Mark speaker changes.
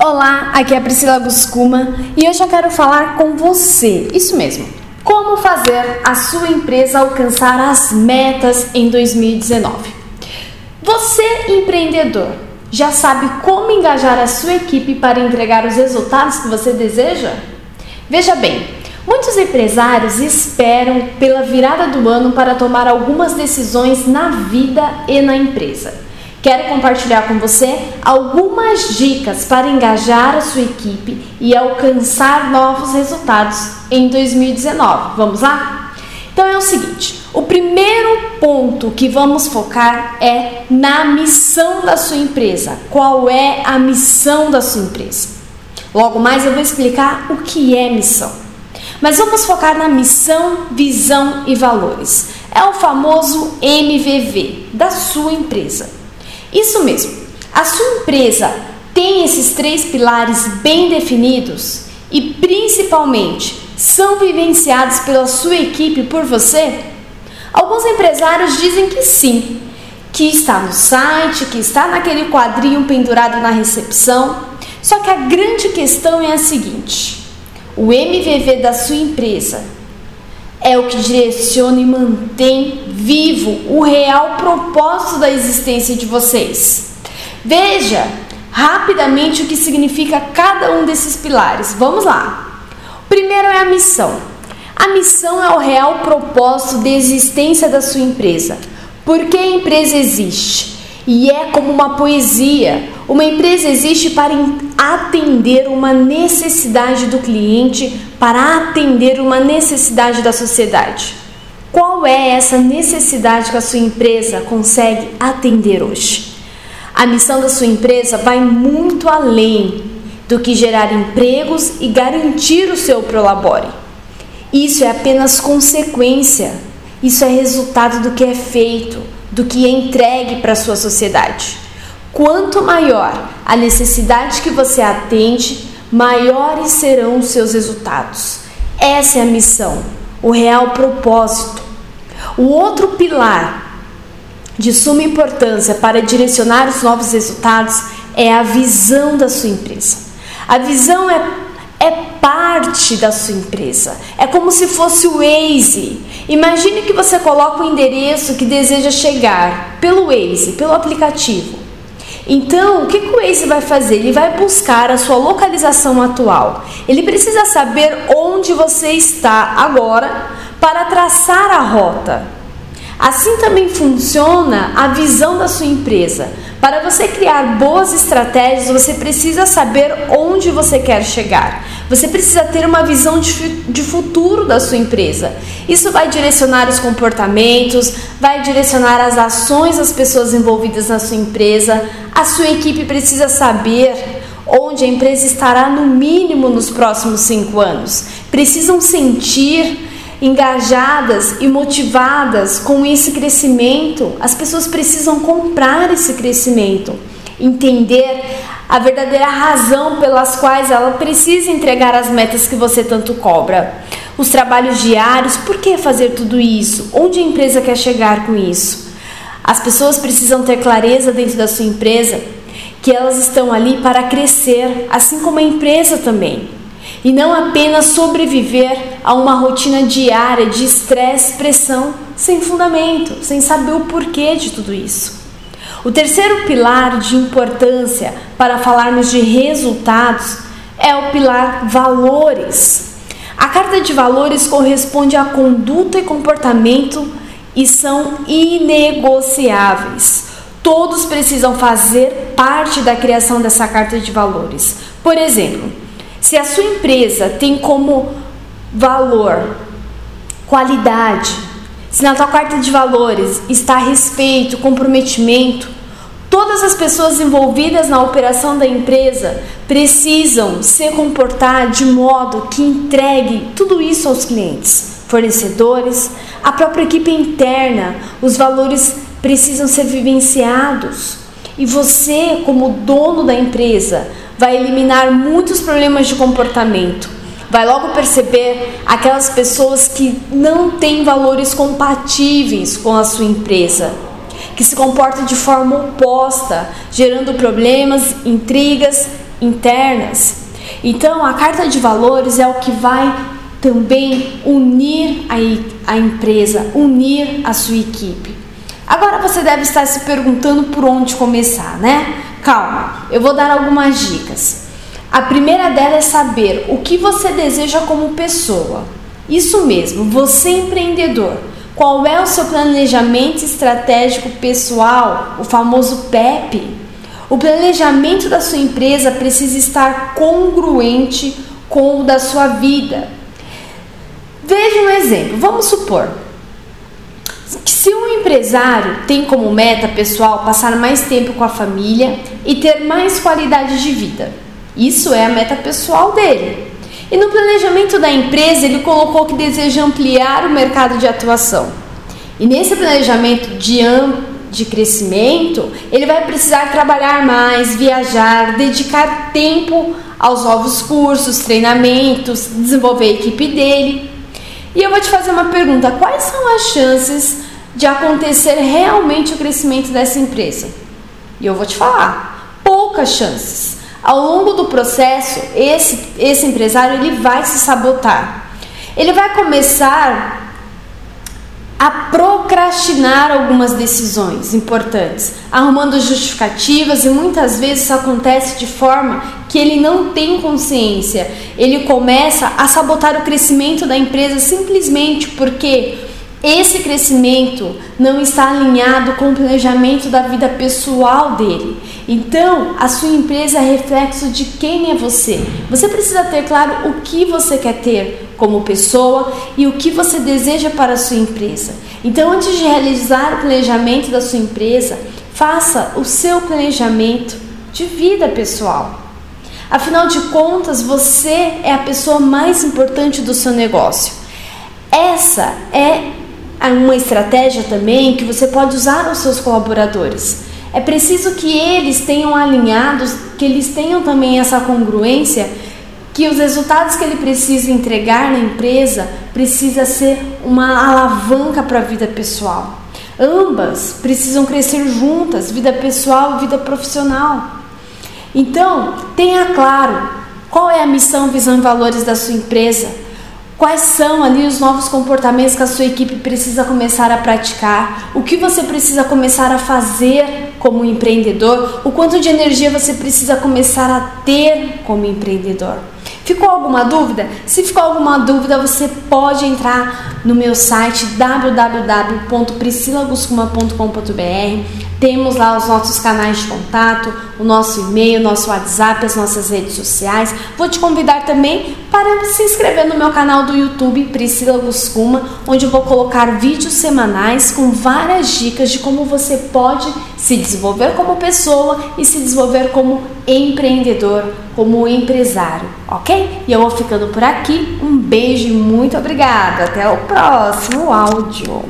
Speaker 1: Olá, aqui é a Priscila Guscuma e hoje eu quero falar com você, isso mesmo, como fazer a sua empresa alcançar as metas em 2019. Você, empreendedor, já sabe como engajar a sua equipe para entregar os resultados que você deseja? Veja bem, muitos empresários esperam pela virada do ano para tomar algumas decisões na vida e na empresa. Quero compartilhar com você algumas dicas para engajar a sua equipe e alcançar novos resultados em 2019. Vamos lá? Então é o seguinte: o primeiro ponto que vamos focar é na missão da sua empresa. Qual é a missão da sua empresa? Logo mais eu vou explicar o que é missão. Mas vamos focar na missão, visão e valores. É o famoso MVV da sua empresa. Isso mesmo. A sua empresa tem esses três pilares bem definidos e principalmente são vivenciados pela sua equipe por você? Alguns empresários dizem que sim, que está no site, que está naquele quadrinho pendurado na recepção. Só que a grande questão é a seguinte: o MVV da sua empresa é o que direciona e mantém vivo o real propósito da existência de vocês. Veja rapidamente o que significa cada um desses pilares. Vamos lá. Primeiro é a missão. A missão é o real propósito de existência da sua empresa. Por que a empresa existe? E é como uma poesia. Uma empresa existe para atender uma necessidade do cliente, para atender uma necessidade da sociedade. Qual é essa necessidade que a sua empresa consegue atender hoje? A missão da sua empresa vai muito além do que gerar empregos e garantir o seu prolabore. Isso é apenas consequência, isso é resultado do que é feito, do que é entregue para a sua sociedade. Quanto maior a necessidade que você atende, maiores serão os seus resultados. Essa é a missão, o real propósito. O outro pilar de suma importância para direcionar os novos resultados é a visão da sua empresa. A visão é, é parte da sua empresa. É como se fosse o Waze. Imagine que você coloca o endereço que deseja chegar pelo Waze, pelo aplicativo. Então, o que, o Waze vai fazer? Ele vai buscar a sua localização atual. Ele precisa saber onde você está agora para traçar a rota. Assim também funciona a visão da sua empresa. Para você criar boas estratégias, você precisa saber onde você quer chegar. Você precisa ter uma visão de, futuro da sua empresa. Isso vai direcionar os comportamentos, vai direcionar as ações das pessoas envolvidas na sua empresa. A sua equipe precisa saber onde a empresa estará no mínimo nos próximos cinco anos. Precisam sentir engajadas e motivadas com esse crescimento, as pessoas precisam comprar esse crescimento, entender a verdadeira razão pelas quais ela precisa entregar as metas que você tanto cobra. Os trabalhos diários, por que fazer tudo isso? Onde a empresa quer chegar com isso? As pessoas precisam ter clareza dentro da sua empresa que elas estão ali para crescer, assim como a empresa também e não apenas sobreviver a uma rotina diária de estresse, pressão, sem fundamento, sem saber o porquê de tudo isso. O terceiro pilar de importância para falarmos de resultados é o pilar valores. A carta de valores corresponde à conduta e comportamento e são inegociáveis. Todos precisam fazer parte da criação dessa carta de valores. Por exemplo, se a sua empresa tem como valor qualidade, se na tua carta de valores está respeito, comprometimento, todas as pessoas envolvidas na operação da empresa precisam se comportar de modo que entregue tudo isso aos clientes, fornecedores, a própria equipe interna. Os valores precisam ser vivenciados. E você, como dono da empresa, vai eliminar muitos problemas de comportamento. Vai logo perceber aquelas pessoas que não têm valores compatíveis com a sua empresa, que se comportam de forma oposta, gerando problemas, intrigas internas. Então, a carta de valores é o que vai também unir a, a empresa, unir a sua equipe. Agora você deve estar se perguntando por onde começar, né? Calma, eu vou dar algumas dicas. A primeira dela é saber o que você deseja como pessoa. Isso mesmo, você empreendedor. Qual é o seu planejamento estratégico pessoal, o famoso PEP? O planejamento da sua empresa precisa estar congruente com o da sua vida. Veja um exemplo. Vamos supor se um empresário tem como meta pessoal passar mais tempo com a família e ter mais qualidade de vida, isso é a meta pessoal dele. E no planejamento da empresa, ele colocou que deseja ampliar o mercado de atuação. E nesse planejamento de, de crescimento, ele vai precisar trabalhar mais, viajar, dedicar tempo aos novos cursos, treinamentos, desenvolver a equipe dele. E eu vou te fazer uma pergunta: quais são as chances de acontecer realmente o crescimento dessa empresa? E eu vou te falar: poucas chances. Ao longo do processo, esse, esse empresário ele vai se sabotar. Ele vai começar a procrastinar algumas decisões importantes, arrumando justificativas e muitas vezes isso acontece de forma que ele não tem consciência. Ele começa a sabotar o crescimento da empresa simplesmente porque esse crescimento não está alinhado com o planejamento da vida pessoal dele. Então, a sua empresa é reflexo de quem é você. Você precisa ter claro o que você quer ter como pessoa e o que você deseja para a sua empresa. Então, antes de realizar o planejamento da sua empresa, faça o seu planejamento de vida pessoal. Afinal de contas, você é a pessoa mais importante do seu negócio. Essa é uma estratégia também que você pode usar aos seus colaboradores. É preciso que eles tenham alinhados, que eles tenham também essa congruência, que os resultados que ele precisa entregar na empresa precisa ser uma alavanca para a vida pessoal. Ambas precisam crescer juntas, vida pessoal e vida profissional. Então, tenha claro qual é a missão, visão e valores da sua empresa Quais são ali os novos comportamentos que a sua equipe precisa começar a praticar? O que você precisa começar a fazer como empreendedor? O quanto de energia você precisa começar a ter como empreendedor? Ficou alguma dúvida? Se ficou alguma dúvida, você pode entrar no meu site www.priscilaguscuma.com.br temos lá os nossos canais de contato, o nosso e-mail, nosso WhatsApp, as nossas redes sociais. Vou te convidar também para se inscrever no meu canal do YouTube Priscila Guscuma, onde eu vou colocar vídeos semanais com várias dicas de como você pode se desenvolver como pessoa e se desenvolver como empreendedor, como empresário, ok? E eu vou ficando por aqui. Um beijo e muito obrigada. Até o próximo áudio.